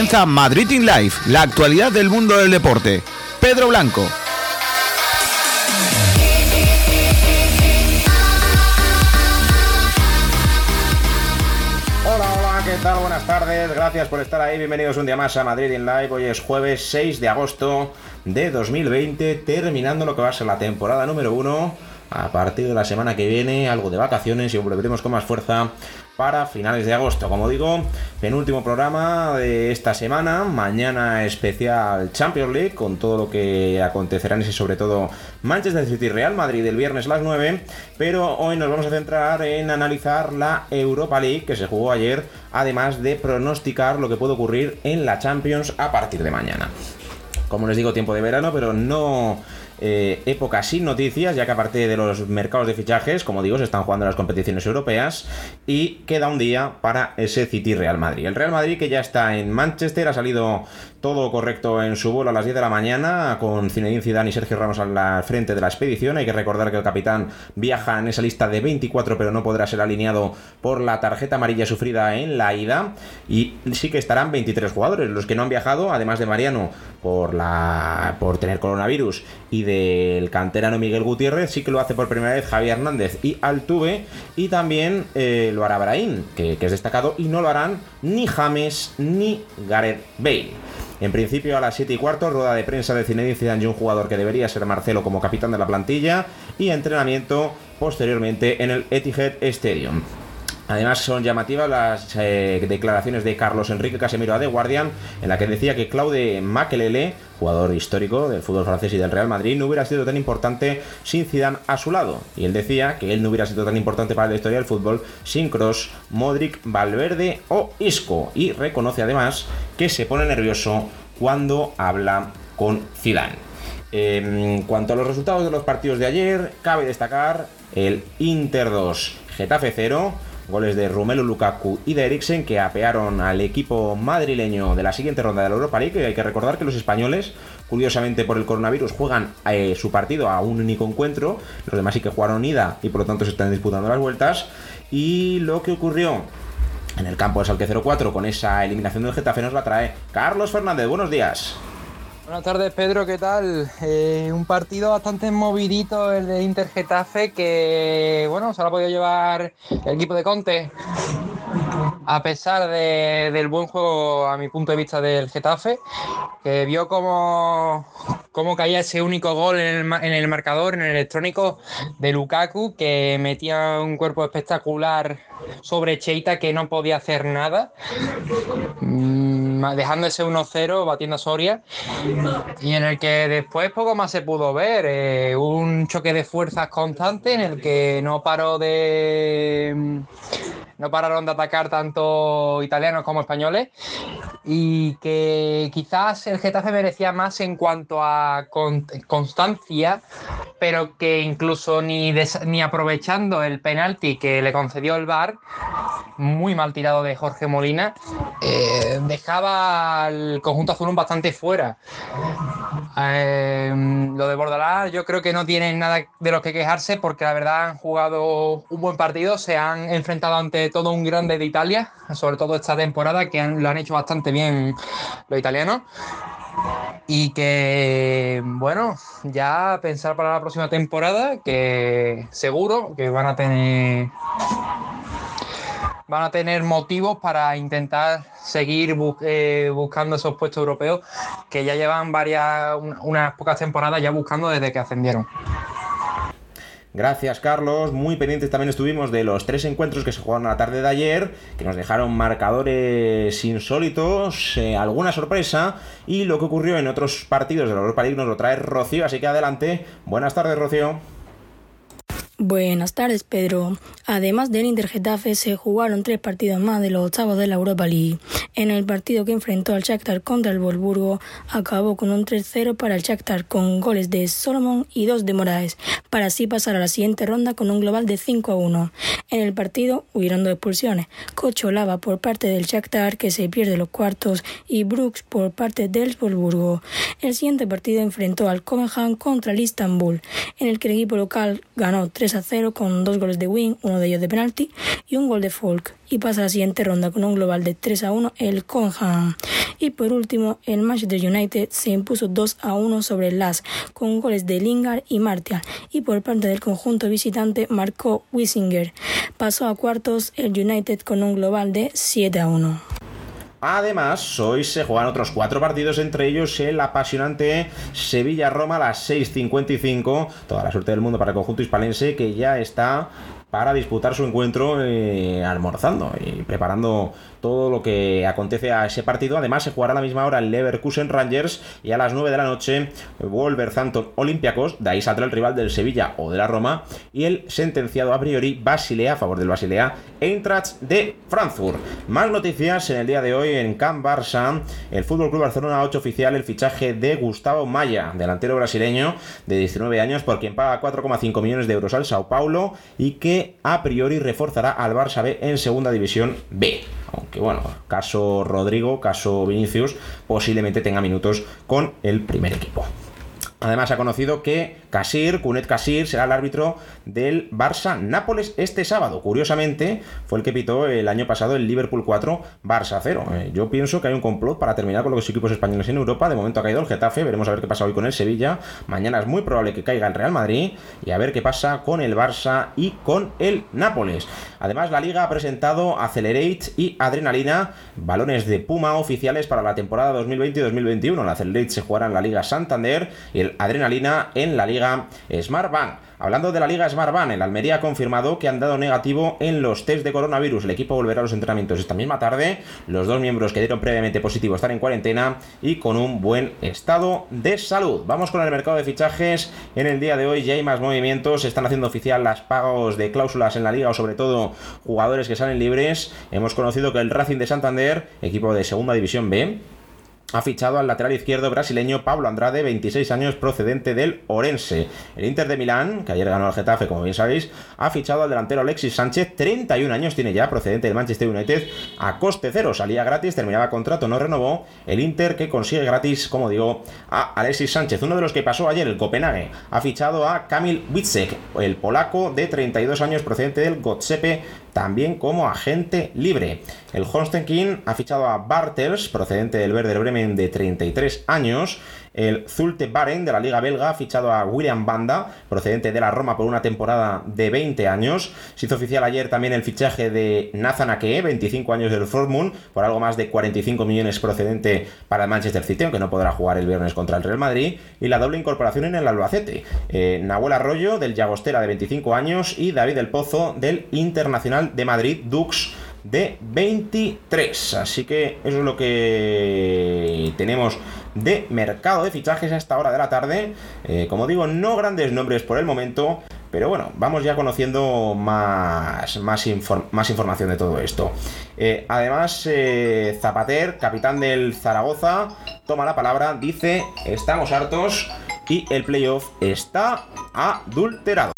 comienza Madrid in Life, la actualidad del mundo del deporte. Pedro Blanco. Hola, hola, ¿qué tal? Buenas tardes, gracias por estar ahí, bienvenidos un día más a Madrid in Live. Hoy es jueves 6 de agosto de 2020, terminando lo que va a ser la temporada número 1. A partir de la semana que viene, algo de vacaciones y volveremos con más fuerza para finales de agosto. Como digo, penúltimo programa de esta semana. Mañana especial Champions League con todo lo que acontecerá en ese, sobre todo Manchester City Real Madrid el viernes a las 9. Pero hoy nos vamos a centrar en analizar la Europa League que se jugó ayer, además de pronosticar lo que puede ocurrir en la Champions a partir de mañana. Como les digo, tiempo de verano, pero no eh, época sin noticias, ya que aparte de los mercados de fichajes, como digo, se están jugando las competiciones europeas y queda un día para ese City Real Madrid. El Real Madrid que ya está en Manchester, ha salido todo correcto en su vuelo a las 10 de la mañana con Zinedine Zidane y Sergio Ramos al frente de la expedición. Hay que recordar que el capitán viaja en esa lista de 24, pero no podrá ser alineado por la tarjeta amarilla sufrida en la ida. Y sí que estarán 23 jugadores, los que no han viajado, además de Mariano por la por tener coronavirus y del canterano Miguel Gutiérrez, sí que lo hace por primera vez Javier Hernández y Altuve y también eh, lo hará Brahim, que, que es destacado y no lo harán ni James ni Gareth Bale. En principio a las 7 y cuarto, rueda de prensa de Zinedine Zidane y un jugador que debería ser Marcelo como capitán de la plantilla y entrenamiento posteriormente en el Etihad Stadium. Además son llamativas las eh, declaraciones de Carlos Enrique Casemiro a The Guardian, en la que decía que Claude Makelele, jugador histórico del fútbol francés y del Real Madrid, no hubiera sido tan importante sin Zidane a su lado. Y él decía que él no hubiera sido tan importante para la historia del fútbol sin Cross, Modric, Valverde o Isco. Y reconoce además que se pone nervioso cuando habla con Zidane. En cuanto a los resultados de los partidos de ayer, cabe destacar el Inter 2, Getafe 0, goles de Romelu Lukaku y de Eriksen que apearon al equipo madrileño de la siguiente ronda de la Europa League. Hay que recordar que los españoles, curiosamente por el coronavirus, juegan eh, su partido a un único encuentro. Los demás sí que jugaron ida y por lo tanto se están disputando las vueltas. Y lo que ocurrió en el campo de Salque 04 con esa eliminación del Getafe nos la trae Carlos Fernández. Buenos días. Buenas tardes, Pedro, ¿qué tal? Eh, un partido bastante movidito el de Inter Getafe que, bueno, se lo ha podido llevar el equipo de Conte. A pesar de, del buen juego, a mi punto de vista, del Getafe, que vio cómo, cómo caía ese único gol en el, en el marcador, en el electrónico de Lukaku, que metía un cuerpo espectacular sobre Cheita que no podía hacer nada, dejando ese 1-0, batiendo a Soria, y en el que después poco más se pudo ver. Eh, un choque de fuerzas constante en el que no paró de. No pararon de atacar tanto italianos como españoles y que quizás el Getafe merecía más en cuanto a con, constancia, pero que incluso ni, ni aprovechando el penalti que le concedió el VAR, muy mal tirado de Jorge Molina, eh, dejaba al conjunto azul bastante fuera. Eh, lo de Bordalás yo creo que no tienen nada de lo que quejarse porque la verdad han jugado un buen partido, se han enfrentado ante todo un grande de Italia, sobre todo esta temporada que lo han hecho bastante bien los italianos. Y que, bueno, ya pensar para la próxima temporada que seguro que van a tener van a tener motivos para intentar seguir eh, buscando esos puestos europeos que ya llevan varias, unas pocas temporadas ya buscando desde que ascendieron. Gracias, Carlos. Muy pendientes también estuvimos de los tres encuentros que se jugaron a la tarde de ayer, que nos dejaron marcadores insólitos, eh, alguna sorpresa, y lo que ocurrió en otros partidos de la Europa League nos lo trae Rocío, así que adelante. Buenas tardes, Rocío. Buenas tardes, Pedro. Además del Inter Getafe, se jugaron tres partidos más de los octavos de la Europa League. En el partido que enfrentó al Shakhtar contra el Wolfsburgo, acabó con un 3-0 para el Shakhtar con goles de Solomon y dos de Moraes, para así pasar a la siguiente ronda con un global de 5-1. En el partido hubieron dos expulsiones, Cocholava por parte del Shakhtar que se pierde los cuartos y Brooks por parte del Wolfsburgo. El siguiente partido enfrentó al Copenhagen contra el Istanbul, en el que el equipo local ganó 3 3 a 0 con dos goles de Wing, uno de ellos de penalti y un gol de Folk. Y pasa a la siguiente ronda con un global de 3 a 1 el Conham. Y por último, el Manchester United se impuso 2 a 1 sobre el Las con goles de Lingard y Martial. Y por parte del conjunto visitante marcó Wissinger. Pasó a cuartos el United con un global de 7 a 1. Además, hoy se juegan otros cuatro partidos, entre ellos el apasionante Sevilla-Roma a las 6.55. Toda la suerte del mundo para el conjunto hispalense que ya está para disputar su encuentro eh, almorzando y preparando todo lo que acontece a ese partido. Además, se jugará a la misma hora el Leverkusen Rangers y a las 9 de la noche Wolverhampton Olympiacos. De ahí saldrá el rival del Sevilla o de la Roma y el sentenciado a priori Basilea, a favor del Basilea, Eintracht de Frankfurt. Más noticias en el día de hoy en Camp Barça. El Fútbol Club Barcelona ha hecho oficial el fichaje de Gustavo Maya, delantero brasileño de 19 años, por quien paga 4,5 millones de euros al Sao Paulo y que a priori reforzará al Barça B en Segunda División B. Aunque bueno, caso Rodrigo, caso Vinicius, posiblemente tenga minutos con el primer equipo. Además ha conocido que Casir, Kunet Casir, será el árbitro del Barça Nápoles este sábado. Curiosamente, fue el que pitó el año pasado el Liverpool 4, Barça 0. Eh, yo pienso que hay un complot para terminar con los equipos españoles en Europa. De momento ha caído el Getafe, veremos a ver qué pasa hoy con el Sevilla. Mañana es muy probable que caiga el Real Madrid y a ver qué pasa con el Barça y con el Nápoles. Además, la liga ha presentado Accelerate y Adrenalina, balones de Puma oficiales para la temporada 2020 2021. La Accelerate se jugará en la Liga Santander y el Adrenalina en la Liga Smart Bank. Hablando de la Liga Smart Bank, el Almería ha confirmado que han dado negativo en los test de coronavirus. El equipo volverá a los entrenamientos esta misma tarde. Los dos miembros que dieron previamente positivo están en cuarentena y con un buen estado de salud. Vamos con el mercado de fichajes. En el día de hoy ya hay más movimientos. Se están haciendo oficial las pagos de cláusulas en la liga o sobre todo jugadores que salen libres. Hemos conocido que el Racing de Santander, equipo de segunda división B, ha fichado al lateral izquierdo brasileño Pablo Andrade, 26 años, procedente del Orense. El Inter de Milán, que ayer ganó al Getafe, como bien sabéis, ha fichado al delantero Alexis Sánchez, 31 años tiene ya, procedente del Manchester United, a coste cero. Salía gratis, terminaba contrato, no renovó. El Inter que consigue gratis, como digo, a Alexis Sánchez. Uno de los que pasó ayer, el Copenhague, ha fichado a Kamil Witsek, el polaco de 32 años, procedente del Gotsepe también como agente libre. El Holstein ha fichado a Bartels, procedente del Werder Bremen de 33 años, el Zulte Baren de la Liga Belga ha fichado a William Banda, procedente de la Roma por una temporada de 20 años. Se hizo oficial ayer también el fichaje de Nathan Ake, 25 años del Moon, por algo más de 45 millones procedente para el Manchester City, aunque no podrá jugar el viernes contra el Real Madrid. Y la doble incorporación en el Albacete. Eh, Nahuel Arroyo del Llagostera de 25 años y David El Pozo del Internacional de Madrid Dux de 23. Así que eso es lo que tenemos de mercado de fichajes a esta hora de la tarde. Eh, como digo, no grandes nombres por el momento. Pero bueno, vamos ya conociendo más, más, más información de todo esto. Eh, además, eh, Zapater, capitán del Zaragoza, toma la palabra, dice, estamos hartos y el playoff está adulterado.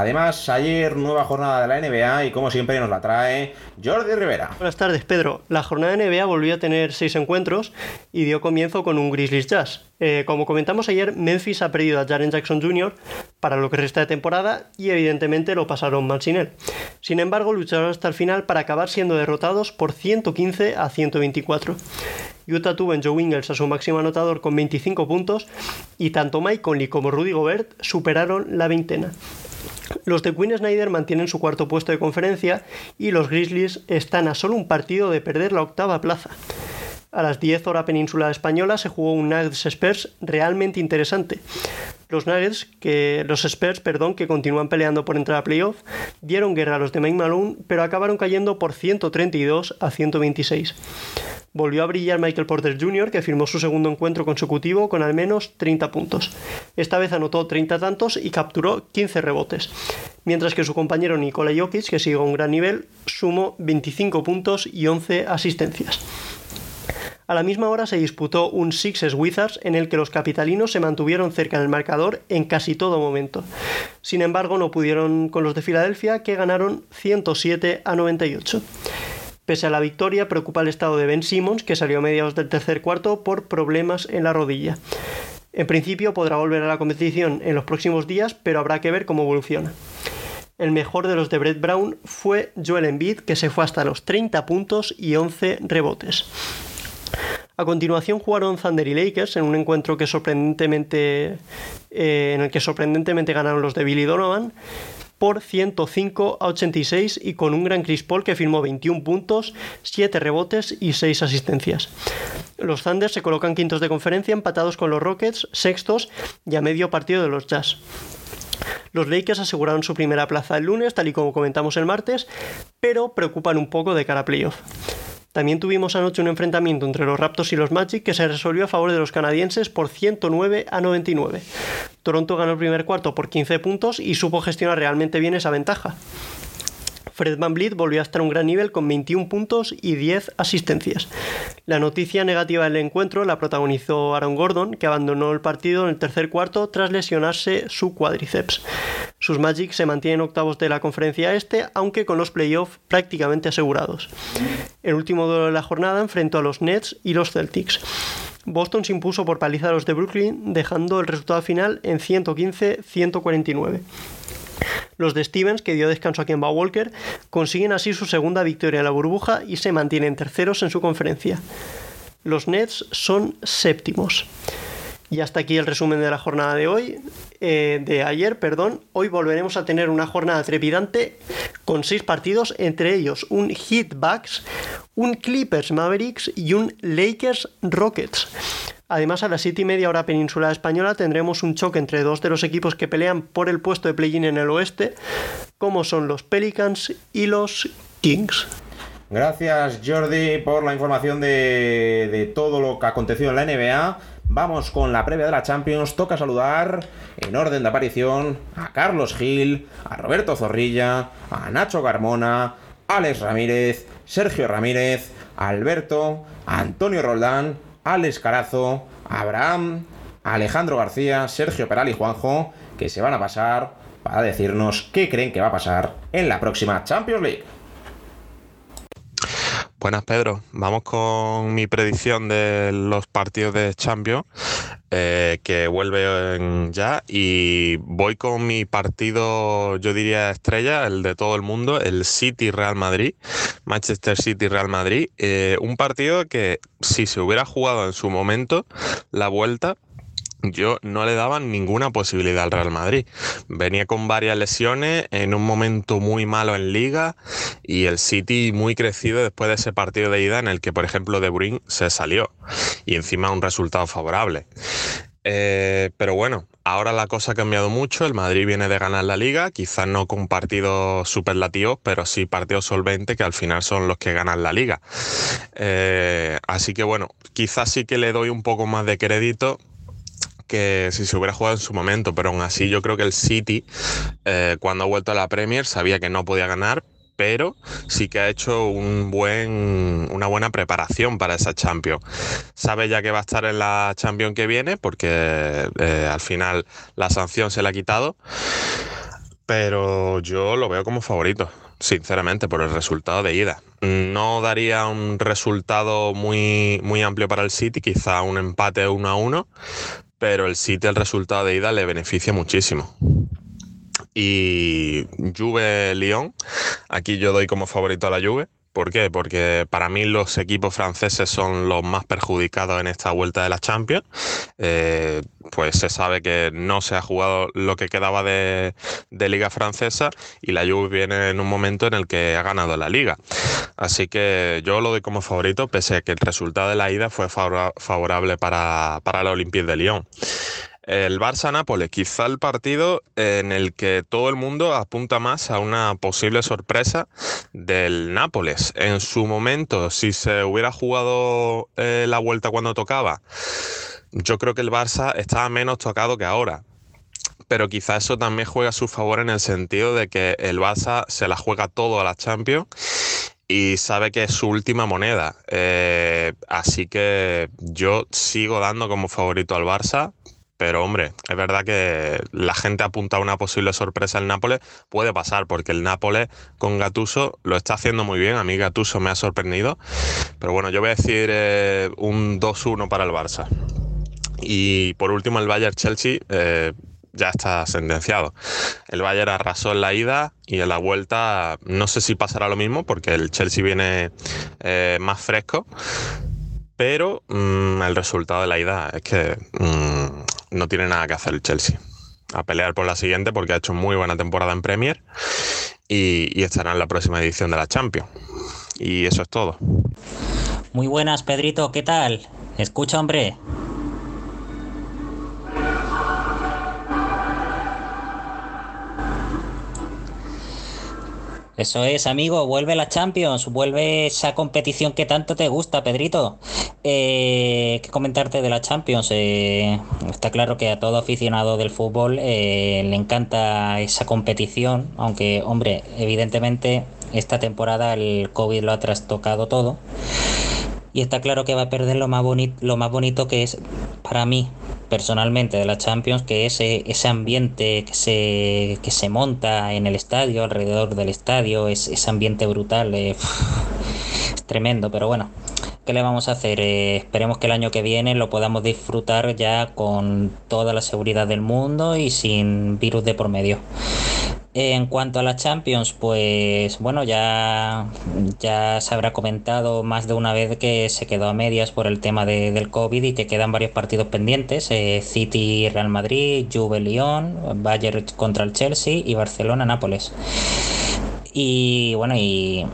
Además, ayer nueva jornada de la NBA y como siempre nos la trae Jordi Rivera. Buenas tardes, Pedro. La jornada de NBA volvió a tener seis encuentros y dio comienzo con un Grizzlies Jazz. Eh, como comentamos ayer, Memphis ha perdido a Jaren Jackson Jr. para lo que resta de temporada y evidentemente lo pasaron mal sin él. Sin embargo, lucharon hasta el final para acabar siendo derrotados por 115 a 124. Utah tuvo en Joe Ingles a su máximo anotador con 25 puntos y tanto Mike Conley como Rudy Gobert superaron la veintena. Los de Quinn Snyder mantienen su cuarto puesto de conferencia y los Grizzlies están a solo un partido de perder la octava plaza. A las 10 horas península española se jugó un Nuggets Spurs realmente interesante. Los Nuggets, que, los Spurs, perdón, que continúan peleando por entrar a playoff, dieron guerra a los de Mike Malone, pero acabaron cayendo por 132 a 126 volvió a brillar Michael Porter Jr., que firmó su segundo encuentro consecutivo con al menos 30 puntos. Esta vez anotó 30 tantos y capturó 15 rebotes, mientras que su compañero Nikola Jokic, que sigue a un gran nivel, sumó 25 puntos y 11 asistencias. A la misma hora se disputó un Sixers Wizards en el que los capitalinos se mantuvieron cerca del marcador en casi todo momento. Sin embargo, no pudieron con los de Filadelfia que ganaron 107 a 98. Pese a la victoria, preocupa el estado de Ben Simmons, que salió a mediados del tercer cuarto por problemas en la rodilla. En principio podrá volver a la competición en los próximos días, pero habrá que ver cómo evoluciona. El mejor de los de Brett Brown fue Joel Embiid, que se fue hasta los 30 puntos y 11 rebotes. A continuación jugaron Thunder y Lakers en un encuentro que sorprendentemente, eh, en el que sorprendentemente ganaron los de Billy Donovan por 105 a 86 y con un gran Chris Paul que firmó 21 puntos, 7 rebotes y 6 asistencias. Los Thunder se colocan quintos de conferencia empatados con los Rockets, sextos y a medio partido de los Jazz. Los Lakers aseguraron su primera plaza el lunes, tal y como comentamos el martes, pero preocupan un poco de cara a playoff. También tuvimos anoche un enfrentamiento entre los Raptors y los Magic que se resolvió a favor de los canadienses por 109 a 99. Toronto ganó el primer cuarto por 15 puntos y supo gestionar realmente bien esa ventaja. Fred Van Vliet volvió a estar a un gran nivel con 21 puntos y 10 asistencias. La noticia negativa del encuentro la protagonizó Aaron Gordon, que abandonó el partido en el tercer cuarto tras lesionarse su cuádriceps. Sus Magic se mantienen octavos de la conferencia este, aunque con los playoffs prácticamente asegurados. El último duelo de la jornada enfrentó a los Nets y los Celtics. Boston se impuso por paliza a los de Brooklyn, dejando el resultado final en 115-149. Los de Stevens, que dio descanso a Kemba Walker, consiguen así su segunda victoria en la burbuja y se mantienen terceros en su conferencia. Los Nets son séptimos. Y hasta aquí el resumen de la jornada de hoy, eh, de ayer, perdón. Hoy volveremos a tener una jornada trepidante con seis partidos, entre ellos un Heat Bucks, un Clippers Mavericks y un Lakers Rockets. Además, a las 7 y media hora península española tendremos un choque entre dos de los equipos que pelean por el puesto de play-in en el oeste, como son los Pelicans y los Kings. Gracias Jordi por la información de, todo lo que ha acontecido en la NBA. Vamos con la previa de la Champions. Toca saludar en orden de aparición a Carlos Gil, a Roberto Zorrilla, a Nacho Carmona, Alex Ramírez, Sergio Ramírez, Alberto, Antonio Roldán, Alex Carazo, Abraham, Alejandro García, Sergio Peral y Juanjo, que se van a pasar para decirnos qué creen que va a pasar en la próxima Champions League. Buenas, Pedro. Vamos con mi predicción de los partidos de Champions, eh, que vuelven ya. Y voy con mi partido, yo diría estrella, el de todo el mundo, el City Real Madrid, Manchester City Real Madrid. Eh, un partido que, si se hubiera jugado en su momento, la vuelta, yo no le daba ninguna posibilidad al Real Madrid. Venía con varias lesiones, en un momento muy malo en liga y el City muy crecido después de ese partido de ida en el que, por ejemplo, De Bruyne se salió y encima un resultado favorable. Eh, pero bueno, ahora la cosa ha cambiado mucho. El Madrid viene de ganar la liga, quizás no con partidos superlativos, pero sí partidos solventes que al final son los que ganan la liga. Eh, así que bueno, quizás sí que le doy un poco más de crédito que si se hubiera jugado en su momento, pero aún así yo creo que el City, eh, cuando ha vuelto a la Premier, sabía que no podía ganar, pero sí que ha hecho un buen, una buena preparación para esa Champions. Sabe ya que va a estar en la Champions que viene, porque eh, al final la sanción se le ha quitado, pero yo lo veo como favorito sinceramente, por el resultado de ida. No daría un resultado muy, muy amplio para el City, quizá un empate 1 a 1, pero el City el resultado de ida le beneficia muchísimo. Y Juve-Lyon, aquí yo doy como favorito a la Juve. ¿Por qué? Porque para mí los equipos franceses son los más perjudicados en esta vuelta de la Champions. Eh, pues se sabe que no se ha jugado lo que quedaba de, Liga Francesa y la Juve viene en un momento en el que ha ganado la Liga. Así que yo lo doy como favorito, pese a que el resultado de la ida fue favorable para, para la Olympique de Lyon el Barça-Nápoles, quizá el partido en el que todo el mundo apunta más a una posible sorpresa del Nápoles. En su momento, si se hubiera jugado eh, la vuelta cuando tocaba, yo creo que el Barça estaba menos tocado que ahora. Pero quizá eso también juega a su favor en el sentido de que el Barça se la juega todo a la Champions y sabe que es su última moneda. Eh, así que yo sigo dando como favorito al Barça, pero hombre, es verdad que la gente apunta a una posible sorpresa el Nápoles. Puede pasar, porque el Nápoles con Gatuso lo está haciendo muy bien. A mí Gatuso me ha sorprendido. Pero bueno, yo voy a decir eh, un 2-1 para el Barça. Y por último, el Bayern Chelsea eh, ya está sentenciado. El Bayern arrasó en la ida y en la vuelta no sé si pasará lo mismo porque el Chelsea viene eh, más fresco. Pero mm, el resultado de la ida es que mm, no tiene nada que hacer el Chelsea. A pelear por la siguiente porque ha hecho muy buena temporada en Premier y, y estará en la próxima edición de la Champions. Y eso es todo. Muy buenas, Pedrito, ¿qué tal? Escucha, hombre. Eso es, amigo, vuelve la Champions, vuelve esa competición que tanto te gusta, Pedrito. Eh, ¿Qué comentarte de la Champions? Eh, está claro que a todo aficionado del fútbol eh, le encanta esa competición, aunque, hombre, evidentemente esta temporada el COVID lo ha trastocado todo. Y está claro que va a perder lo más, lo más bonito que es para mí, personalmente, de la Champions, que es eh, ese ambiente que se, que se monta en el estadio, alrededor del estadio, es, ese ambiente brutal. Eh, es tremendo, pero bueno. ¿Qué le vamos a hacer? Eh, esperemos que el año que viene lo podamos disfrutar ya con toda la seguridad del mundo y sin virus de por medio. En cuanto a la Champions, pues bueno, ya, ya se habrá comentado más de una vez que se quedó a medias por el tema de, del COVID y que quedan varios partidos pendientes, eh, City, Real Madrid, Juve, Lyon, Bayern contra el Chelsea y Barcelona, Nápoles. Y bueno, y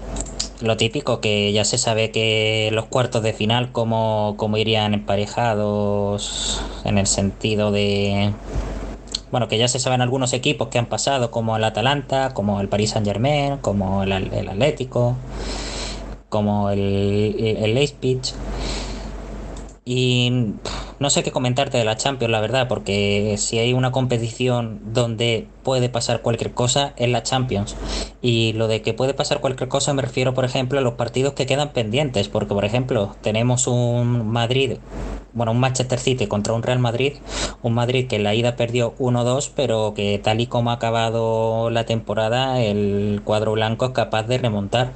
lo típico que ya se sabe que los cuartos de final como, como irían emparejados en el sentido de bueno, que ya se saben algunos equipos que han pasado, como el Atalanta, como el Paris Saint Germain, como el, el Atlético, como el, el Leipzig. Y no sé qué comentarte de la Champions, la verdad, porque si hay una competición donde puede pasar cualquier cosa, es la Champions. Y lo de que puede pasar cualquier cosa me refiero, por ejemplo, a los partidos que quedan pendientes, porque, por ejemplo, tenemos un Madrid, bueno, un Manchester City contra un Real Madrid, un Madrid que en la ida perdió 1-2, pero que tal y como ha acabado la temporada, el cuadro blanco es capaz de remontar.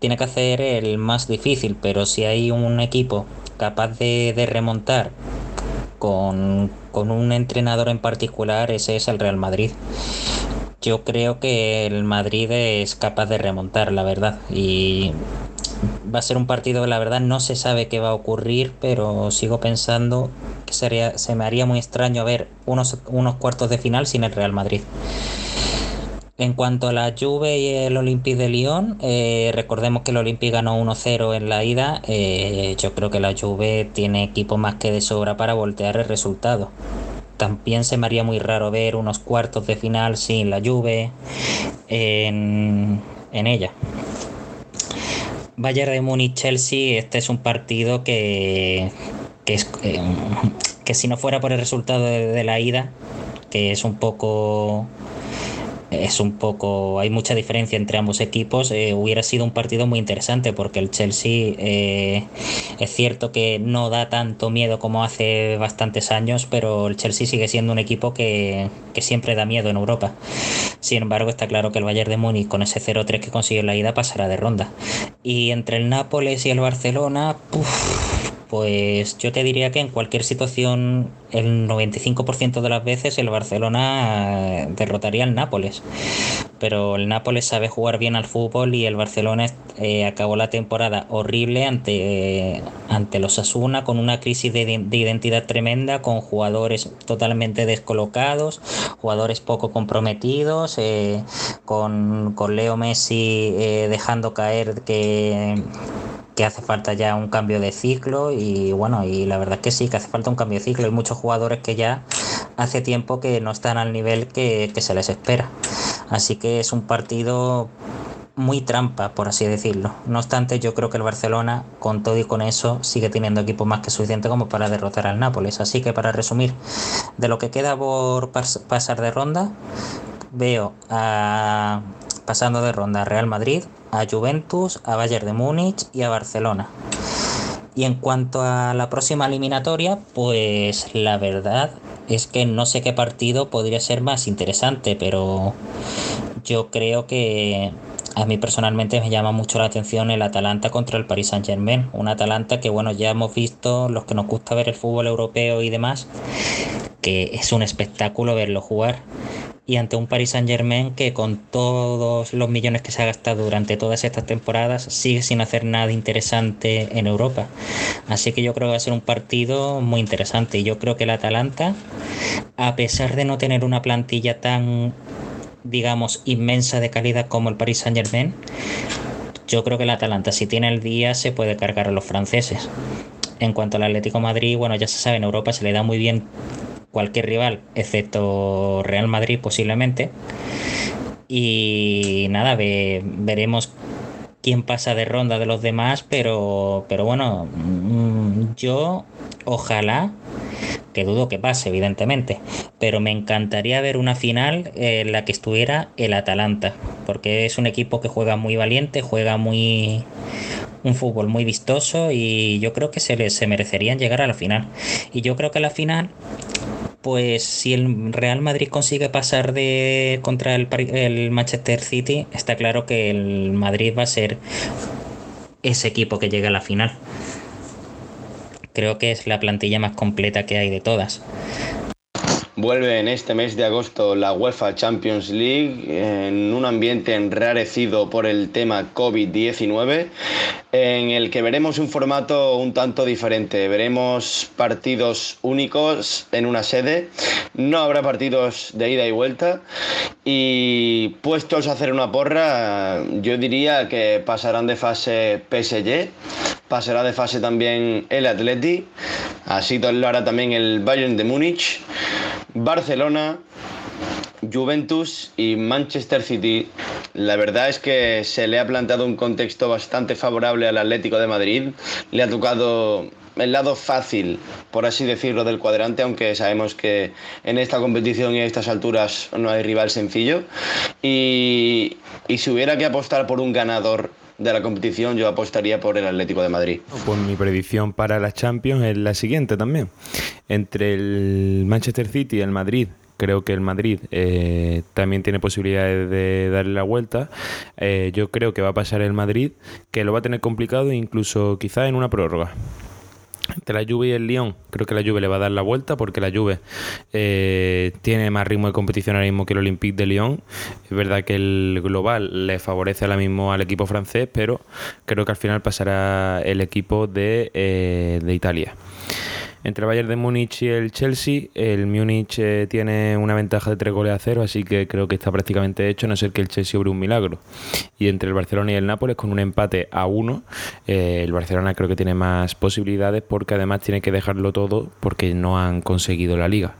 Tiene que hacer el más difícil, pero si hay un equipo capaz de, de remontar con, con un entrenador en particular, ese es el Real Madrid. Yo creo que el Madrid es capaz de remontar, la verdad. Y va a ser un partido, la verdad, no se sabe qué va a ocurrir, pero sigo pensando que sería, se me haría muy extraño ver unos, unos cuartos de final sin el Real Madrid. En cuanto a la Juve y el Olympique de Lyon, eh, recordemos que el Olympique ganó 1-0 en la ida. Eh, yo creo que la Juve tiene equipo más que de sobra para voltear el resultado. También se me haría muy raro ver unos cuartos de final sin la Juve en, ella. Bayern de Múnich-Chelsea, este es un partido que, que, es, eh, que si no fuera por el resultado de la ida, que es un poco es un poco, hay mucha diferencia entre ambos equipos, eh, hubiera sido un partido muy interesante porque el Chelsea eh, es cierto que no da tanto miedo como hace bastantes años, pero el Chelsea sigue siendo un equipo que, que siempre da miedo en Europa. Sin embargo, está claro que el Bayern de Múnich con ese 0-3 que consiguió en la ida pasará de ronda. Y entre el Nápoles y el Barcelona, pues yo te diría que en cualquier situación, el 95% de las veces el Barcelona derrotaría al Nápoles. Pero el Nápoles sabe jugar bien al fútbol y el Barcelona eh, acabó la temporada horrible ante, ante los Asuna con una crisis de, de, identidad tremenda, con jugadores totalmente descolocados, jugadores poco comprometidos, eh, con, con, Leo Messi eh, dejando caer que que hace falta ya un cambio de ciclo y bueno, y la verdad es que sí, que hace falta un cambio de ciclo. Hay muchos jugadores que ya hace tiempo que no están al nivel que, que se les espera. Así que es un partido muy trampa, por así decirlo. No obstante, yo creo que el Barcelona, con todo y con eso, sigue teniendo equipo más que suficiente como para derrotar al Nápoles. Así que para resumir, de lo que queda por pasar de ronda, veo a pasando de ronda Real Madrid, a Juventus, a Bayern de Múnich y a Barcelona. Y en cuanto a la próxima eliminatoria, pues la verdad es que no sé qué partido podría ser más interesante, pero yo creo que a mí personalmente me llama mucho la atención el Atalanta contra el Paris Saint Germain. Un Atalanta que, bueno, ya hemos visto, los que nos gusta ver el fútbol europeo y demás, que es un espectáculo verlo jugar. Y ante un Paris Saint Germain que con todos los millones que se ha gastado durante todas estas temporadas sigue sin hacer nada interesante en Europa. Así que yo creo que va a ser un partido muy interesante. Y yo creo que el Atalanta, a pesar de no tener una plantilla tan digamos, inmensa de calidad como el Paris Saint Germain, yo creo que el Atalanta, si tiene el día, se puede cargar a los franceses. En cuanto al Atlético Madrid, bueno, ya se sabe, en Europa se le da muy bien cualquier rival, excepto Real Madrid posiblemente. Y nada, veremos quién pasa de ronda de los demás, pero, pero bueno, mm, yo ojalá que dudo que pase, evidentemente, pero me encantaría ver una final en la que estuviera el Atalanta, porque es un equipo que juega muy valiente, juega muy un fútbol muy vistoso y yo creo que se, les, se merecerían llegar a la final. Y yo creo que la final pues si el Real Madrid consigue pasar de contra el, el, Manchester City, está claro que el Madrid va a ser ese equipo que llega a la final creo que es la plantilla más completa que hay de todas. Vuelve en este mes de agosto la UEFA Champions League en un ambiente enrarecido por el tema COVID-19, en el que veremos un formato un tanto diferente. Veremos partidos únicos en una sede, no habrá partidos de ida y vuelta y puestos a hacer una porra, yo diría que pasarán de fase PSG, pasará de fase también el Atleti, así lo hará también el Bayern de Múnich. Barcelona, Juventus y Manchester City. La verdad es que se le ha planteado un contexto bastante favorable al Atlético de Madrid. Le ha tocado el lado fácil, por así decirlo, del cuadrante, aunque sabemos que en esta competición y a estas alturas no hay rival sencillo. Y, y si hubiera que apostar por un ganador de la competición, yo apostaría por el Atlético de Madrid. Pues mi predicción para la Champions es la siguiente también. Entre el Manchester City y el Madrid, creo que el Madrid eh, también tiene posibilidades de darle la vuelta. Eh, yo creo que va a pasar el Madrid, que lo va a tener complicado incluso quizás en una prórroga de la Juve y el Lyon, creo que la Juve le va a dar la vuelta porque la Juve eh, tiene más ritmo de competición ahora mismo que el Olympique de Lyon. Es verdad que el global le favorece ahora mismo al equipo francés, pero creo que al final pasará el equipo de, eh, de Italia. Entre el Bayern de Múnich y el Chelsea, el Múnich eh, tiene una ventaja de 3 goles a 0, así que creo que está prácticamente hecho, a no ser que el Chelsea obre un milagro. Y entre el Barcelona y el Nápoles, con un empate a 1, eh, el Barcelona creo que tiene más posibilidades porque además tiene que dejarlo todo porque no han conseguido la liga.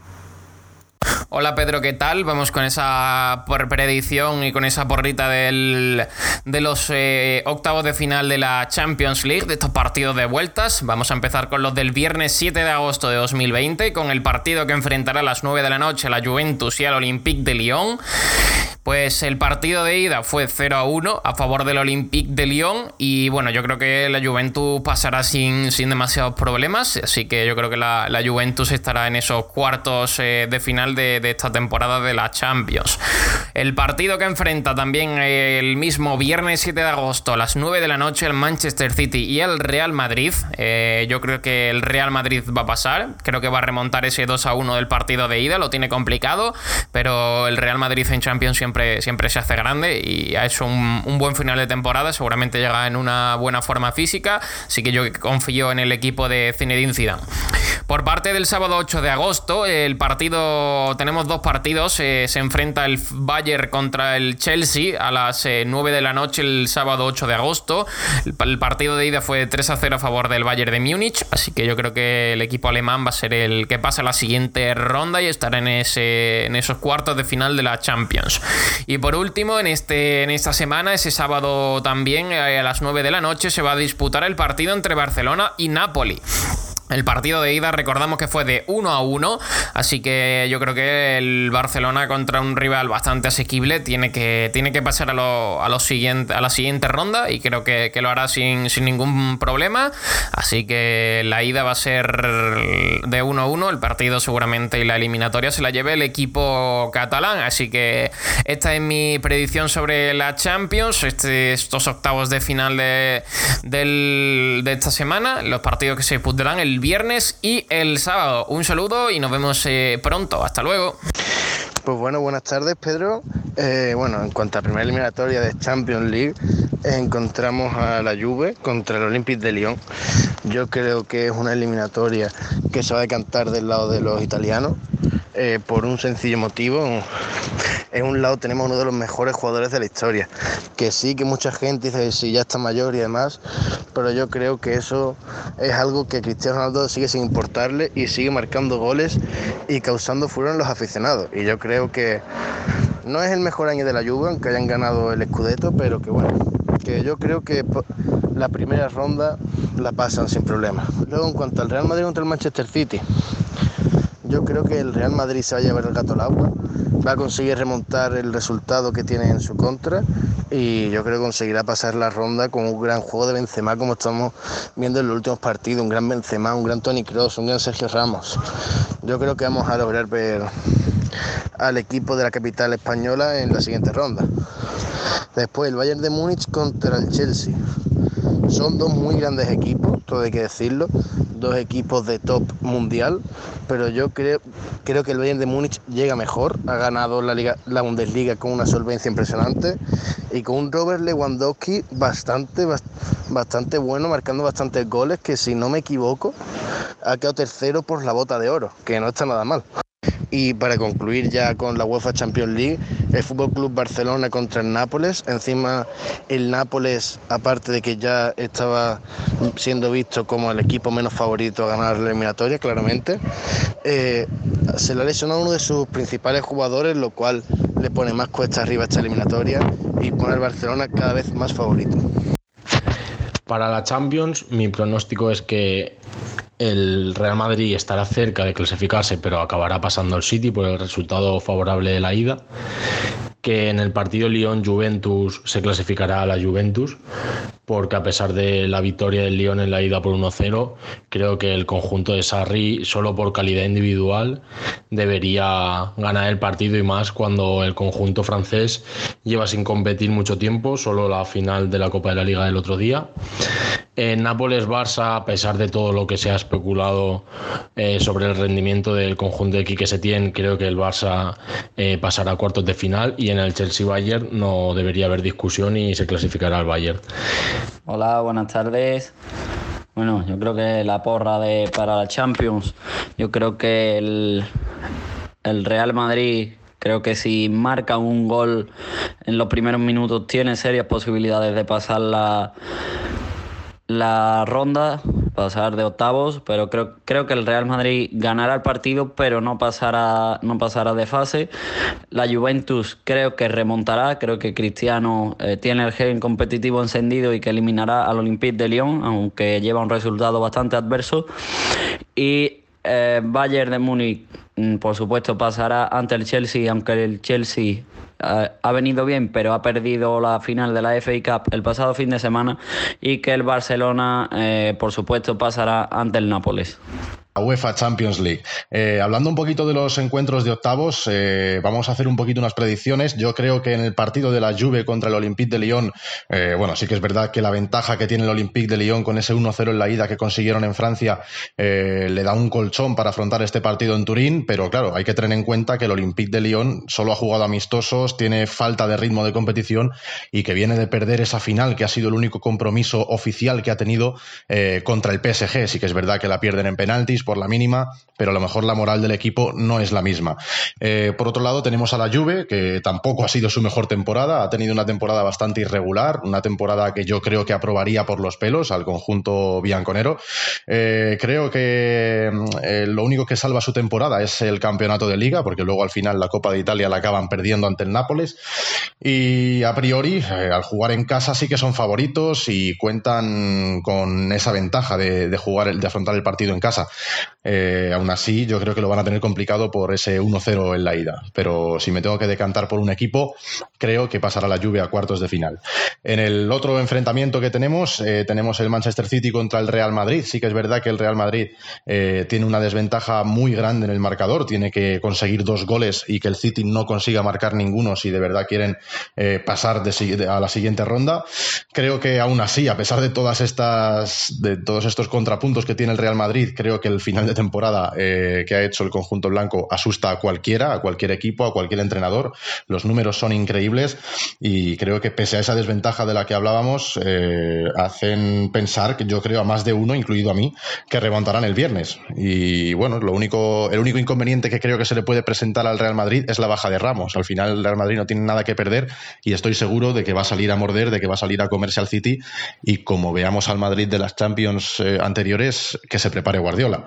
Hola Pedro, ¿qué tal? Vamos con esa predicción y con esa porrita de los eh, octavos de final de la Champions League, de estos partidos de vueltas. Vamos a empezar con los del viernes 7 de agosto de 2020, con el partido que enfrentará a las 9 de la noche a la Juventus y al Olympique de Lyon. Pues el partido de ida fue 0 a 1 a favor del Olympique de Lyon y bueno, yo creo que la Juventus pasará sin, sin demasiados problemas, así que yo creo que la, Juventus estará en esos cuartos eh, de final de, esta temporada de la Champions. El partido que enfrenta también el mismo viernes 7 de agosto a las 9 de la noche el Manchester City y el Real Madrid, eh, yo creo que el Real Madrid va a pasar, creo que va a remontar ese 2 a 1 del partido de ida, lo tiene complicado, pero el Real Madrid en Champions siempre siempre, se hace grande y ha hecho un, buen final de temporada. Seguramente llega en una buena forma física. Así que yo confío en el equipo de Zinedine Zidane. Por parte del sábado 8 de agosto, el partido, tenemos dos partidos. Eh, se enfrenta el Bayern contra el Chelsea a las 9 eh, de la noche el sábado 8 de agosto. El, partido de ida fue 3 a 0 a favor del Bayern de Múnich. Así que yo creo que el equipo alemán va a ser el que pasa la siguiente ronda y estará en, ese, en esos cuartos de final de la Champions. Y por último, en, este, en esta semana, ese sábado también, eh, a las 9 de la noche, se va a disputar el partido entre Barcelona y Napoli. El partido de ida recordamos que fue de 1 a 1, así que yo creo que el Barcelona contra un rival bastante asequible tiene que, tiene que pasar a, lo, a, lo siguiente, a la siguiente ronda y creo que, lo hará sin, ningún problema. Así que la ida va a ser de 1 a 1, el partido seguramente y la eliminatoria se la lleve el equipo catalán, así que esta es mi predicción sobre la Champions, este, estos octavos de final de, de esta semana, los partidos que se disputarán el viernes y el sábado. Un saludo y nos vemos eh, pronto. Hasta luego. Pues bueno, buenas tardes Pedro. Eh, bueno, en cuanto a primera eliminatoria de Champions League, encontramos a la Juve contra el Olympique de Lyon. Yo creo que es una eliminatoria que se va a decantar del lado de los italianos. Eh, por un sencillo motivo. En un lado tenemos uno de los mejores jugadores de la historia, que sí que mucha gente dice sí, ya está mayor y demás, pero yo creo que eso es algo que Cristiano Ronaldo sigue sin importarle y sigue marcando goles y causando furor en los aficionados. Y yo creo que no es el mejor año de la Juve, aunque hayan ganado el Scudetto, pero que bueno, que yo creo que la primera ronda la pasan sin problema. Luego en cuanto al Real Madrid contra el Manchester City, yo creo que el Real Madrid se va a llevar el gato al agua, va a conseguir remontar el resultado que tiene en su contra y yo creo que conseguirá pasar la ronda con un gran juego de Benzema como estamos viendo en los últimos partidos, un gran Benzema, un gran Tony Cross, un gran Sergio Ramos. Yo creo que vamos a lograr ver al equipo de la capital española en la siguiente ronda. Después el Bayern de Múnich contra el Chelsea. Son dos muy grandes equipos, todo hay que decirlo, dos equipos de top mundial, pero yo creo, creo que el Bayern de Múnich llega mejor, ha ganado la, Liga, la Bundesliga con una solvencia impresionante y con un Robert Lewandowski bastante, bastante bueno, marcando bastantes goles, que si no me equivoco, ha quedado tercero por la bota de oro, que no está nada mal. Y para concluir ya con la UEFA Champions League, el Fútbol Club Barcelona contra el Nápoles. Encima, el Nápoles, aparte de que ya estaba siendo visto como el equipo menos favorito a ganar la eliminatoria, claramente, eh, se le ha lesionado uno de sus principales jugadores, lo cual le pone más cuesta arriba a esta eliminatoria y pone al Barcelona cada vez más favorito. Para la Champions, mi pronóstico es que el Real Madrid estará cerca de clasificarse, pero acabará pasando al City por el resultado favorable de la ida. Que en el partido Lyon-Juventus se clasificará a la Juventus, porque a pesar de la victoria del Lyon en la ida por 1-0, creo que el conjunto de Sarri, solo por calidad individual, debería ganar el partido y más cuando el conjunto francés lleva sin competir mucho tiempo, solo la final de la Copa de la Liga del otro día. En Nápoles-Barça, a pesar de todo lo que se ha especulado eh, sobre el rendimiento del conjunto de Quique Setién, creo que el Barça eh, pasará a cuartos de final y en el Chelsea-Bayern no debería haber discusión y se clasificará al Bayern. Hola, buenas tardes. Bueno, yo creo que la porra de para la Champions, yo creo que el, el Real Madrid Creo que si marca un gol en los primeros minutos tiene serias posibilidades de pasar la, la ronda, pasar de octavos, pero creo, creo que el Real Madrid ganará el partido, pero no pasará, no pasará de fase. La Juventus creo que remontará, creo que Cristiano eh, tiene el gen competitivo encendido y que eliminará al Olympique de Lyon, aunque lleva un resultado bastante adverso. Y eh, Bayern de Múnich, mm, por supuesto, pasará ante el Chelsea, aunque el Chelsea ha venido bien, pero ha perdido la final de la FA Cup el pasado fin de semana y que el Barcelona, eh, por supuesto, pasará ante el Nápoles. La UEFA Champions League. Eh, hablando un poquito de los encuentros de octavos, eh, vamos a hacer un poquito unas predicciones. Yo creo que en el partido de la Juve contra el Olympique de Lyon, eh, bueno, sí que es verdad que la ventaja que tiene el Olympique de Lyon con ese 1-0 en la ida que consiguieron en Francia le da un colchón para afrontar este partido en Turín, pero claro, hay que tener en cuenta que el Olympique de Lyon solo ha jugado amistosos, tiene falta de ritmo de competición y que viene de perder esa final que ha sido el único compromiso oficial que ha tenido contra el PSG. Sí que es verdad que la pierden en penaltis por la mínima, pero a lo mejor la moral del equipo no es la misma. Eh, por otro lado, tenemos a la Juve, que tampoco ha sido su mejor temporada, ha tenido una temporada bastante irregular, una temporada que yo creo que aprobaría por los pelos al conjunto bianconero. Eh, creo que eh, lo único que salva su temporada es el campeonato de liga, porque luego al final la Copa de Italia la acaban perdiendo ante el Nápoles. Y a priori, al jugar en casa sí que son favoritos y cuentan con esa ventaja de, jugar, de afrontar el partido en casa. Aún así, yo creo que lo van a tener complicado por ese 1-0 en la ida. Pero si me tengo que decantar por un equipo, creo que pasará la lluvia a cuartos de final. En el otro enfrentamiento que tenemos, eh, tenemos el Manchester City contra el Real Madrid. Sí que es verdad que el Real Madrid eh, tiene una desventaja muy grande en el marcador. Tiene que conseguir dos goles y que el City no consiga marcar ninguno si de verdad quieren eh, pasar a la siguiente ronda. Creo que aún así, a pesar de todas estas, de todos estos contrapuntos que tiene el Real Madrid, creo que el final de temporada que ha hecho el conjunto blanco asusta a cualquiera, a cualquier equipo, a cualquier entrenador. Los números son increíbles y creo que pese a esa desventaja de la que hablábamos, eh, hacen pensar que yo creo a más de uno, incluido a mí, que remontarán el viernes. Y bueno, lo único, el único inconveniente que creo que se le puede presentar al Real Madrid es la baja de Ramos. Al final el Real Madrid no tiene nada que perder y estoy seguro de que va a salir a morder, de que va a salir a comerse al City y como veamos al Madrid de las Champions eh, anteriores, que se prepare Guardiola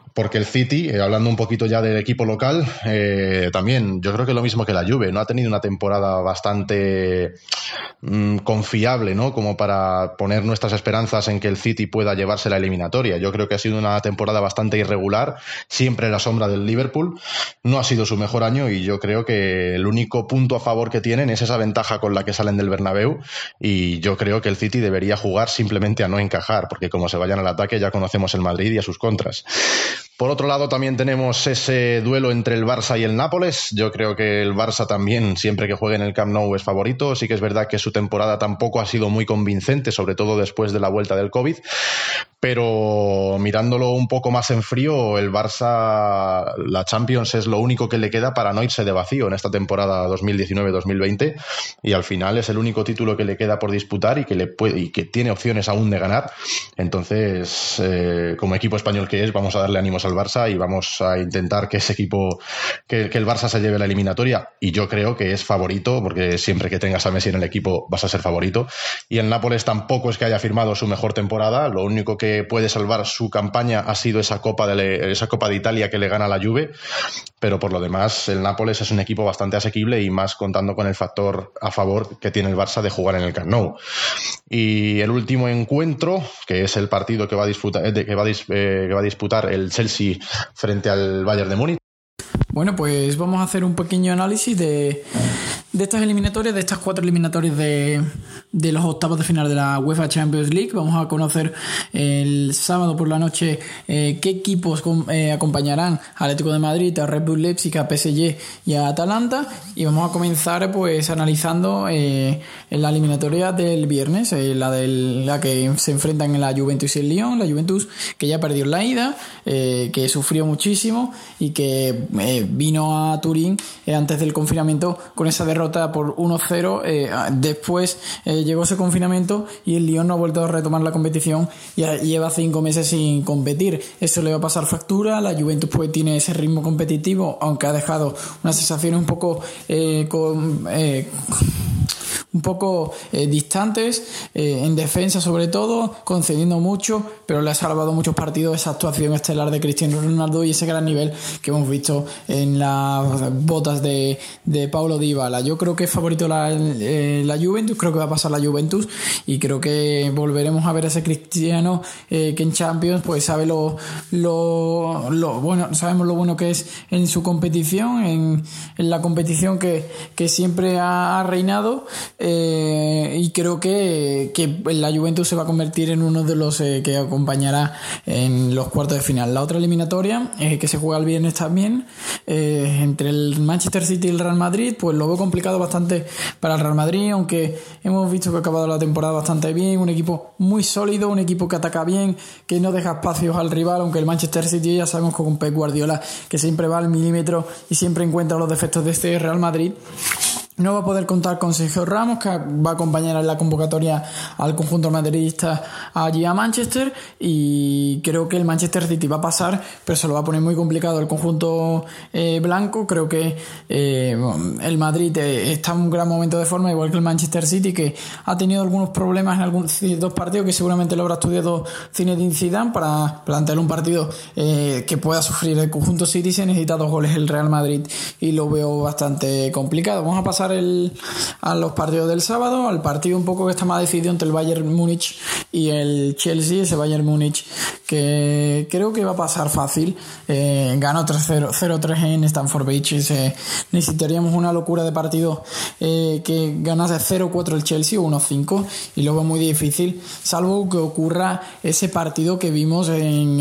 porque el City, eh, hablando un poquito ya del equipo local, eh, también yo creo que lo mismo que la Juve, no ha tenido una temporada bastante mm, confiable, ¿no? Como para poner nuestras esperanzas en que el City pueda llevarse la eliminatoria. Yo creo que ha sido una temporada bastante irregular, siempre en la sombra del Liverpool. No ha sido su mejor año y yo creo que el único punto a favor que tienen es esa ventaja con la que salen del Bernabéu y yo creo que el City debería jugar simplemente a no encajar, porque como se vayan al ataque ya conocemos el Madrid y a sus contras. Por otro lado, también tenemos ese duelo entre el Barça y el Nápoles. Yo creo que el Barça también, siempre que juegue en el Camp Nou, es favorito. Sí que es verdad que su temporada tampoco ha sido muy convincente, sobre todo después de la vuelta del COVID. Pero mirándolo un poco más en frío, el Barça, la Champions es lo único que le queda para no irse de vacío en esta temporada 2019-2020. Y al final es el único título que le queda por disputar y que, le puede, y que tiene opciones aún de ganar. Entonces, eh, como equipo español que es, vamos a darle ánimos al Barça y vamos a intentar que ese equipo, que, el Barça se lleve la eliminatoria. Y yo creo que es favorito, porque siempre que tengas a Messi en el equipo vas a ser favorito. Y el Nápoles tampoco es que haya firmado su mejor temporada. Lo único que puede salvar su campaña ha sido esa Copa de, esa Copa de Italia que le gana la Juve. Pero por lo demás, el Nápoles es un equipo bastante asequible y más contando con el factor a favor que tiene el Barça de jugar en el Camp Nou. Y el último encuentro, que es el partido que va a disputar, eh, que va eh, que va a disputar el Chelsea frente al Bayern de Múnich. Bueno, pues vamos a hacer un pequeño análisis de, de estas eliminatorias, de estas cuatro eliminatorias de, de, los octavos de final de la UEFA Champions League. Vamos a conocer el sábado por la noche eh, qué equipos eh, acompañarán a Atlético de Madrid, a Red Bull Leipzig, a PSG y a Atalanta. Y vamos a comenzar pues analizando eh, la eliminatoria del viernes, la, del, la que se enfrentan en la Juventus y el Lyon. La Juventus que ya perdió la ida, que sufrió muchísimo y que vino a Turín antes del confinamiento con esa derrota por 1-0. Eh, después eh, llegó ese confinamiento y el Lyon no ha vuelto a retomar la competición y lleva cinco meses sin competir. Eso le va a pasar factura. La Juventus pues tiene ese ritmo competitivo, aunque ha dejado una sensación un poco eh, con, un poco eh, distantes, eh, en defensa sobre todo, concediendo mucho, pero le ha salvado muchos partidos esa actuación estelar de Cristiano Ronaldo y ese gran nivel que hemos visto en las botas de, de Paulo Dybala. Creo que es favorito la, eh, la Juventus, creo que va a pasar la Juventus y creo que volveremos a ver a ese Cristiano que en Champions pues sabe lo, lo, lo, bueno, sabemos lo bueno que es en su competición, en, en la competición que, que siempre ha reinado eh, y creo que, la Juventus se va a convertir en uno de los eh, que acompañará en los cuartos de final. La otra eliminatoria, eh, que se juega el viernes también, entre el Manchester City y el Real Madrid, pues lo veo complicado bastante para el Real Madrid, aunque hemos visto que ha acabado la temporada bastante bien, un equipo muy sólido, un equipo que ataca bien, que no deja espacios al rival, aunque el Manchester City ya sabemos con Pep Guardiola que siempre va al milímetro y siempre encuentra los defectos de este Real Madrid no va a poder contar con Sergio Ramos, que va a acompañar en la convocatoria al conjunto madridista allí a Manchester. Y creo que el Manchester City va a pasar, pero se lo va a poner muy complicado el conjunto eh, blanco. Creo que eh, el Madrid eh, está en un gran momento de forma, igual que el Manchester City, que ha tenido algunos problemas en algunos dos partidos que seguramente lo habrá estudiado Zinedine Zidane para plantear un partido que pueda sufrir el conjunto City. Se necesita dos goles el Real Madrid y lo veo bastante complicado. Vamos a pasar a los partidos del sábado, al partido un poco que está más decidido entre el Bayern Múnich y el Chelsea, ese Bayern Múnich que creo que va a pasar fácil. Eh, ganó 0-3 en Stanford Beach. necesitaríamos una locura de partido eh, que ganase 0-4 el Chelsea o 1-5 y veo muy difícil, salvo que ocurra ese partido que vimos en,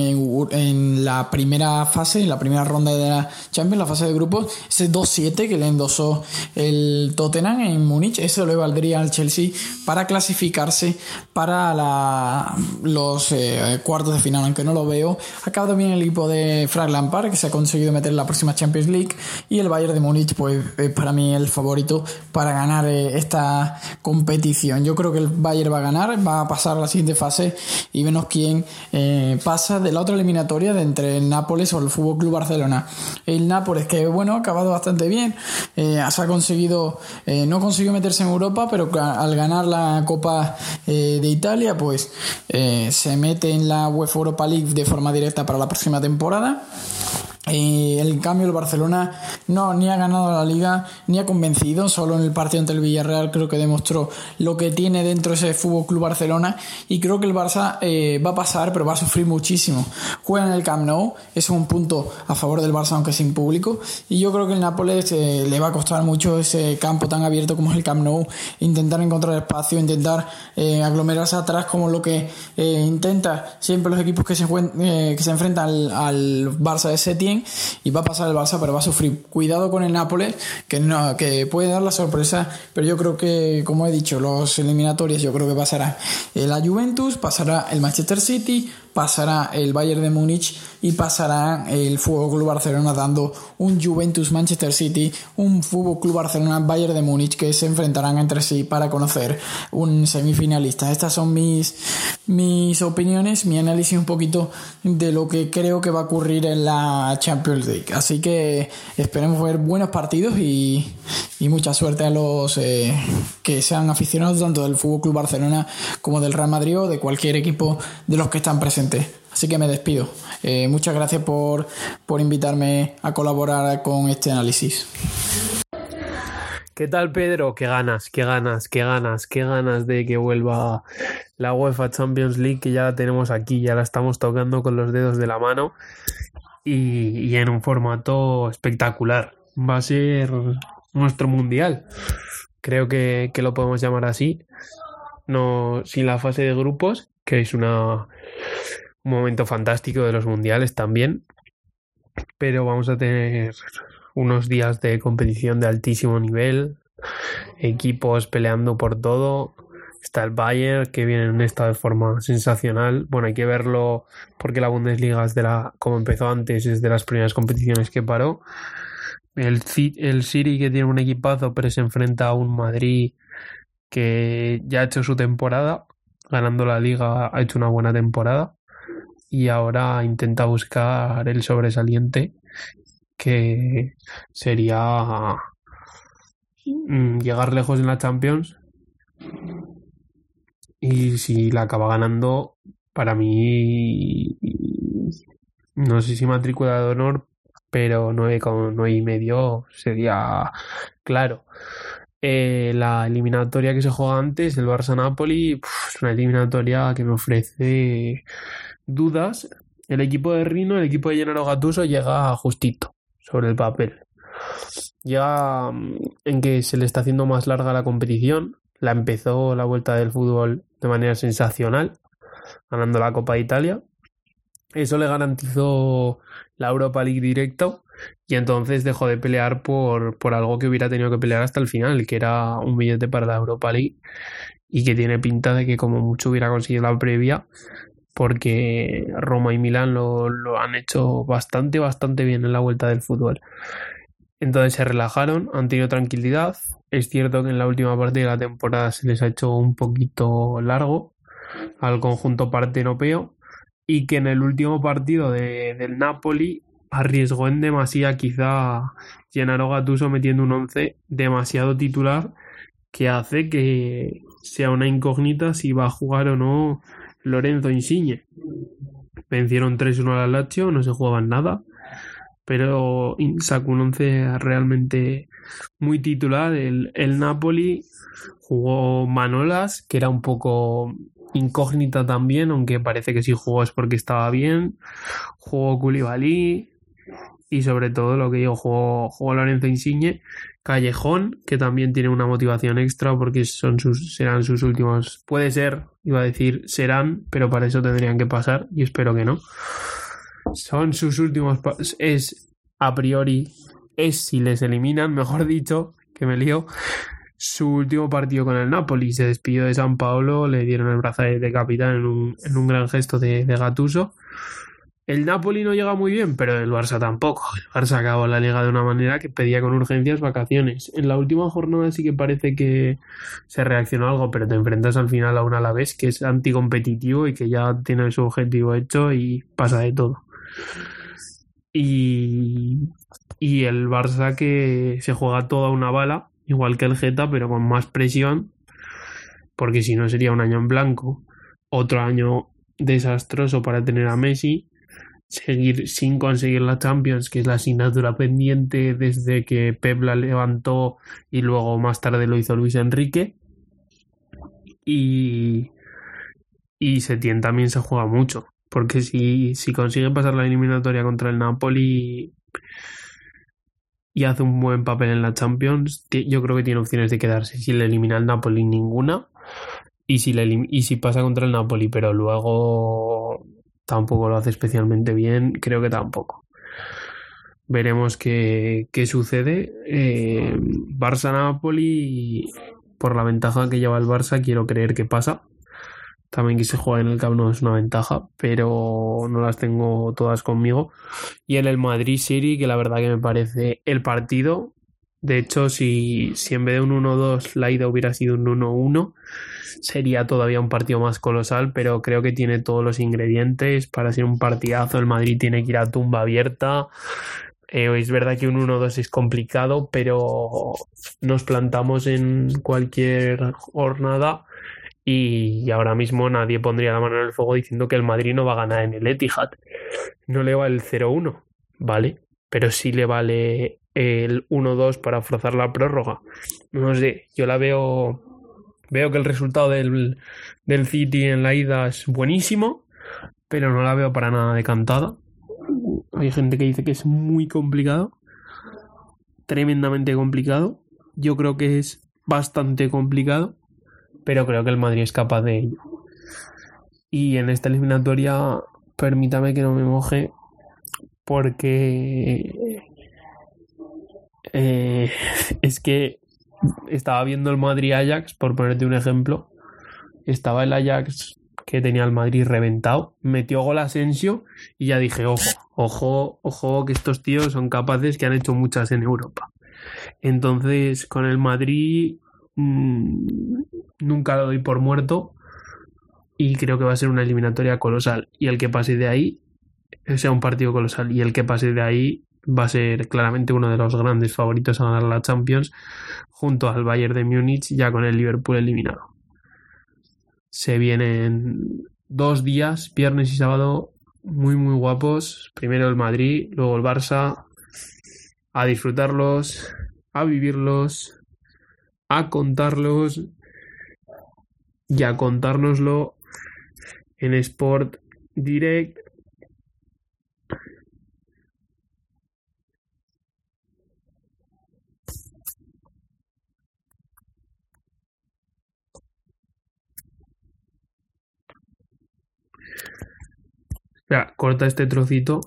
en, la primera fase, en la primera ronda de la Champions, la fase de grupos, ese 2-7 que le endosó el Tottenham en Múnich, eso le valdría al Chelsea para clasificarse para la, los eh, cuartos de final, aunque no lo veo. Acaba también el equipo de Frank Lampard, que se ha conseguido meter en la próxima Champions League, y el Bayern de Múnich, pues es para mí el favorito para ganar eh, esta competición. Yo creo que el Bayern va a ganar, va a pasar la siguiente fase y vemos quién eh, pasa de la otra eliminatoria entre el Nápoles o el Fútbol Club Barcelona. El Nápoles, que bueno, ha acabado bastante bien, se ha conseguido eh, no consiguió meterse en Europa, pero al ganar la Copa eh, de Italia, pues eh, se mete en la UEFA Europa League de forma directa para la próxima temporada. En cambio, el Barcelona no ni ha ganado la liga ni ha convencido. Solo en el partido ante el Villarreal creo que demostró lo que tiene dentro ese Fútbol Club Barcelona. Y creo que el Barça eh, va a pasar, pero va a sufrir muchísimo. Juega en el Camp Nou, es un punto a favor del Barça, aunque sin público. Y yo creo que el Nápoles eh, le va a costar mucho ese campo tan abierto como es el Camp Nou. Intentar encontrar espacio, intentar eh, aglomerarse atrás, como lo que intenta siempre los equipos que se, que se enfrentan al, al Barça de Y va a pasar el Barça, pero va a sufrir. Cuidado con el Nápoles, que, no, que puede dar la sorpresa, pero yo creo que, como he dicho, los eliminatorios, yo creo que pasará la Juventus, pasará el Manchester City, pasará el Bayern de Múnich y pasará el Fútbol Club Barcelona dando un Juventus Manchester City, un Fútbol Club Barcelona Bayern de Múnich que se enfrentarán entre sí para conocer un semifinalista. Estas son mis mis opiniones, mi análisis un poquito de lo que creo que va a ocurrir en la Champions League. Así que esperemos ver buenos partidos y, mucha suerte a los eh, que sean aficionados tanto del Fútbol Club Barcelona como del Real Madrid o de cualquier equipo de los que están presentes. Así que me despido. Eh, muchas gracias por, por invitarme a colaborar con este análisis. ¿Qué tal, Pedro? Qué ganas, qué ganas, qué ganas, qué ganas de que vuelva la UEFA Champions League, que ya la tenemos aquí, ya la estamos tocando con los dedos de la mano y, en un formato espectacular. Va a ser nuestro mundial. Creo que, que lo podemos llamar así. No, sin la fase de grupos, que es un momento fantástico de los mundiales también. Pero vamos a tener unos días de competición de altísimo nivel, equipos peleando por todo. Está el Bayern que viene en un estado de forma sensacional. Bueno, hay que verlo porque la Bundesliga es de la, como empezó antes, es de las primeras competiciones que paró. El, el City que tiene un equipazo, pero se enfrenta a un Madrid que ya ha hecho su temporada, ganando la liga, ha hecho una buena temporada y ahora intenta buscar el sobresaliente que sería mm, llegar lejos en la Champions. Y si la acaba ganando para mí no sé si matrícula de honor pero 9,9 y medio sería claro eh, la eliminatoria que se juega antes el Barça Napoli es una eliminatoria que me ofrece dudas el equipo de Rino el equipo de Gennaro Gattuso llega justito sobre el papel. Ya mm, en que se le está haciendo más larga la competición. La empezó la vuelta del fútbol de manera sensacional, ganando la Copa de Italia. Eso le garantizó la Europa League directo y entonces dejó de pelear por, por algo que hubiera tenido que pelear hasta el final, que era un billete para la Europa League y que tiene pinta de que como mucho hubiera conseguido la previa porque Roma y Milán lo, han hecho bastante, bastante bien en la vuelta del fútbol. Entonces se relajaron, han tenido tranquilidad. Es cierto que en la última parte de la temporada se les ha hecho un poquito largo al conjunto partenopeo y que en el último partido de, del Napoli arriesgó en demasía quizá Gennaro Gattuso metiendo un 11 demasiado titular que hace que sea una incógnita si va a jugar o no Lorenzo Insigne. Vencieron 3-1 al Lazio, no se jugaban nada, pero sacó un 11 realmente muy titular. El, el Napoli jugó Manolas, que era un poco incógnita también, aunque parece que si jugó es porque estaba bien. Jugó Koulibaly y sobre todo lo que digo, jugó, jugó Lorenzo Insigne. Callejón, que también tiene una motivación extra porque son sus, serán sus últimos. Puede ser, iba a decir serán, pero para eso tendrían que pasar y espero que no. Son sus últimos. Es a priori, es si les eliminan, mejor dicho, que me lío. Su último partido con el Napoli se despidió de San Paolo, le dieron el brazalete de capitán en un, en un gran gesto de, de Gatuso. El Napoli no llega muy bien, pero el Barça tampoco. El Barça acabó la liga de una manera que pedía con urgencias vacaciones. En la última jornada sí que parece que se reaccionó algo, pero te enfrentas al final a un Alavés que es anticompetitivo y que ya tiene su objetivo hecho y pasa de todo. Y, el Barça que se juega toda una bala, igual que el Geta, pero con más presión, porque si no sería un año en blanco. Otro año desastroso para tener a Messi seguir sin conseguir la Champions, que es la asignatura pendiente desde que Pep la levantó y luego más tarde lo hizo Luis Enrique. Y, y Setién también se juega mucho, porque si, si consigue pasar la eliminatoria contra el Napoli y hace un buen papel en la Champions, yo creo que tiene opciones de quedarse. Si le elimina el Napoli, ninguna. Y si, le, y si pasa contra el Napoli, pero luego tampoco lo hace especialmente bien, creo que tampoco. Veremos qué, qué sucede. Eh, Barça-Napoli, por la ventaja que lleva el Barça, quiero creer que pasa. También que se juega en el Camp Nou es una ventaja, pero no las tengo todas conmigo. Y en el Madrid City, que la verdad que me parece el partido. De hecho, si, si en vez de un 1-2 la ida hubiera sido un 1-1, sería todavía un partido más colosal, pero creo que tiene todos los ingredientes para ser un partidazo. El Madrid tiene que ir a tumba abierta. Eh, es verdad que un 1-2 es complicado, pero nos plantamos en cualquier jornada y ahora mismo nadie pondría la mano en el fuego diciendo que el Madrid no va a ganar en el Etihad. No le vale el 0-1, ¿vale? Pero sí le vale el 1-2 para forzar la prórroga. No sé, yo la veo Veo que el resultado del, del City en la ida es buenísimo, pero no la veo para nada decantada. Hay gente que dice que es muy complicado, tremendamente complicado. Yo creo que es bastante complicado, pero creo que el Madrid es capaz de ello. Y en esta eliminatoria, permítame que no me moje, porque eh, es que estaba viendo el Madrid Ajax, por ponerte un ejemplo. Estaba el Ajax que tenía el Madrid reventado, metió gol Asensio y ya dije, ojo, ojo, ojo, que estos tíos son capaces que han hecho muchas en Europa. Entonces, con el Madrid mmm, nunca lo doy por muerto y creo que va a ser una eliminatoria colosal. Y el que pase de ahí sea un partido colosal y el que pase de ahí va a ser claramente uno de los grandes favoritos a ganar la Champions junto al Bayern de Múnich ya con el Liverpool eliminado. Se vienen dos días, viernes y sábado, muy muy guapos. Primero el Madrid, luego el Barça. A disfrutarlos, a vivirlos, a contarlos y a contárnoslo en Sport Direct corta este trocito.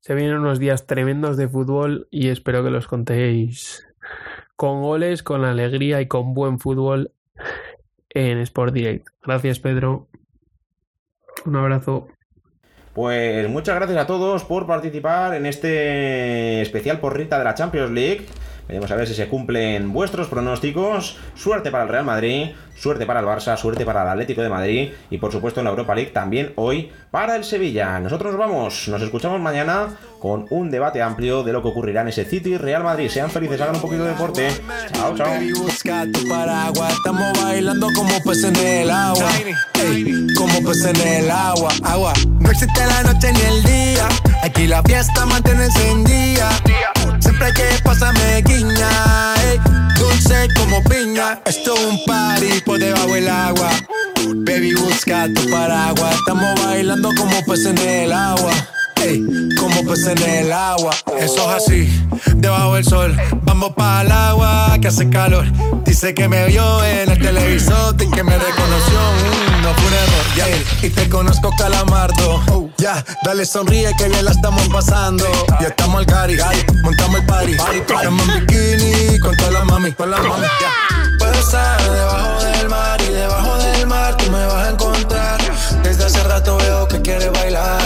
Se vienen unos días tremendos de fútbol y espero que los contéis con goles, con alegría y con buen fútbol en Sport Direct. Gracias, Pedro. Un abrazo. Pues muchas gracias a todos por participar en este especial porrita de la Champions League. Veremos a ver si se cumplen vuestros pronósticos. Suerte para el Real Madrid, suerte para el Barça, suerte para el Atlético de Madrid y por supuesto en la Europa League también hoy para el Sevilla. Nosotros nos vamos, nos escuchamos mañana con un debate amplio de lo que ocurrirá en ese City Real Madrid. Sean felices, hagan un poquito de deporte. Chao, chao. Como en agua. No existe la noche ni el día. Aquí la fiesta mantiene encendida. Siempre que pasa me guiña, ey, dulce como piña. Esto es un party por debajo del agua. Baby, busca tu paraguas. Estamos bailando como peces en el agua. Como peces en el agua. Eso es así, debajo del sol. Vamos para el agua que hace calor. Dice que me vio en el televisor y que me reconoció. Mm, no fue un. Y te conozco, calamardo. Ya, dale sonríe que bien la estamos pasando. Ya estamos al cari, montamos el party. Estamos en bikini con toda la mami, con la mami. Ya. Puedo estar debajo del mar y debajo del mar tú me vas a encontrar. Desde hace rato veo que quieres bailar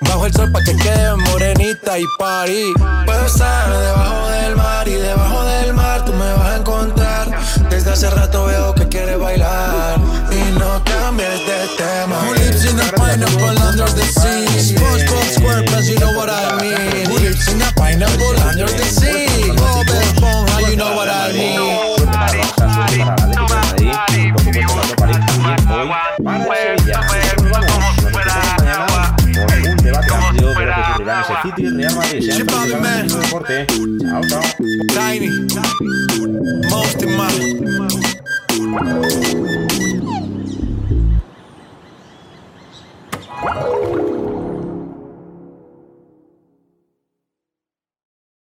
Bajo el sol pa' que quede morenita y party. Puedo estar debajo del mar y debajo del mar tú me vas a encontrar. Desde hace rato veo que quieres bailar y no cambies de tema. Who lives in a pineapple under the sea? SpongeBob SquarePants, you know what I mean. Who lives in a pineapple under the sea? Bob Esponja, you know what I mean. llama Vicente. Probably, man. Deporte. ¿eh? Chao, chao. Tiny. Most in my.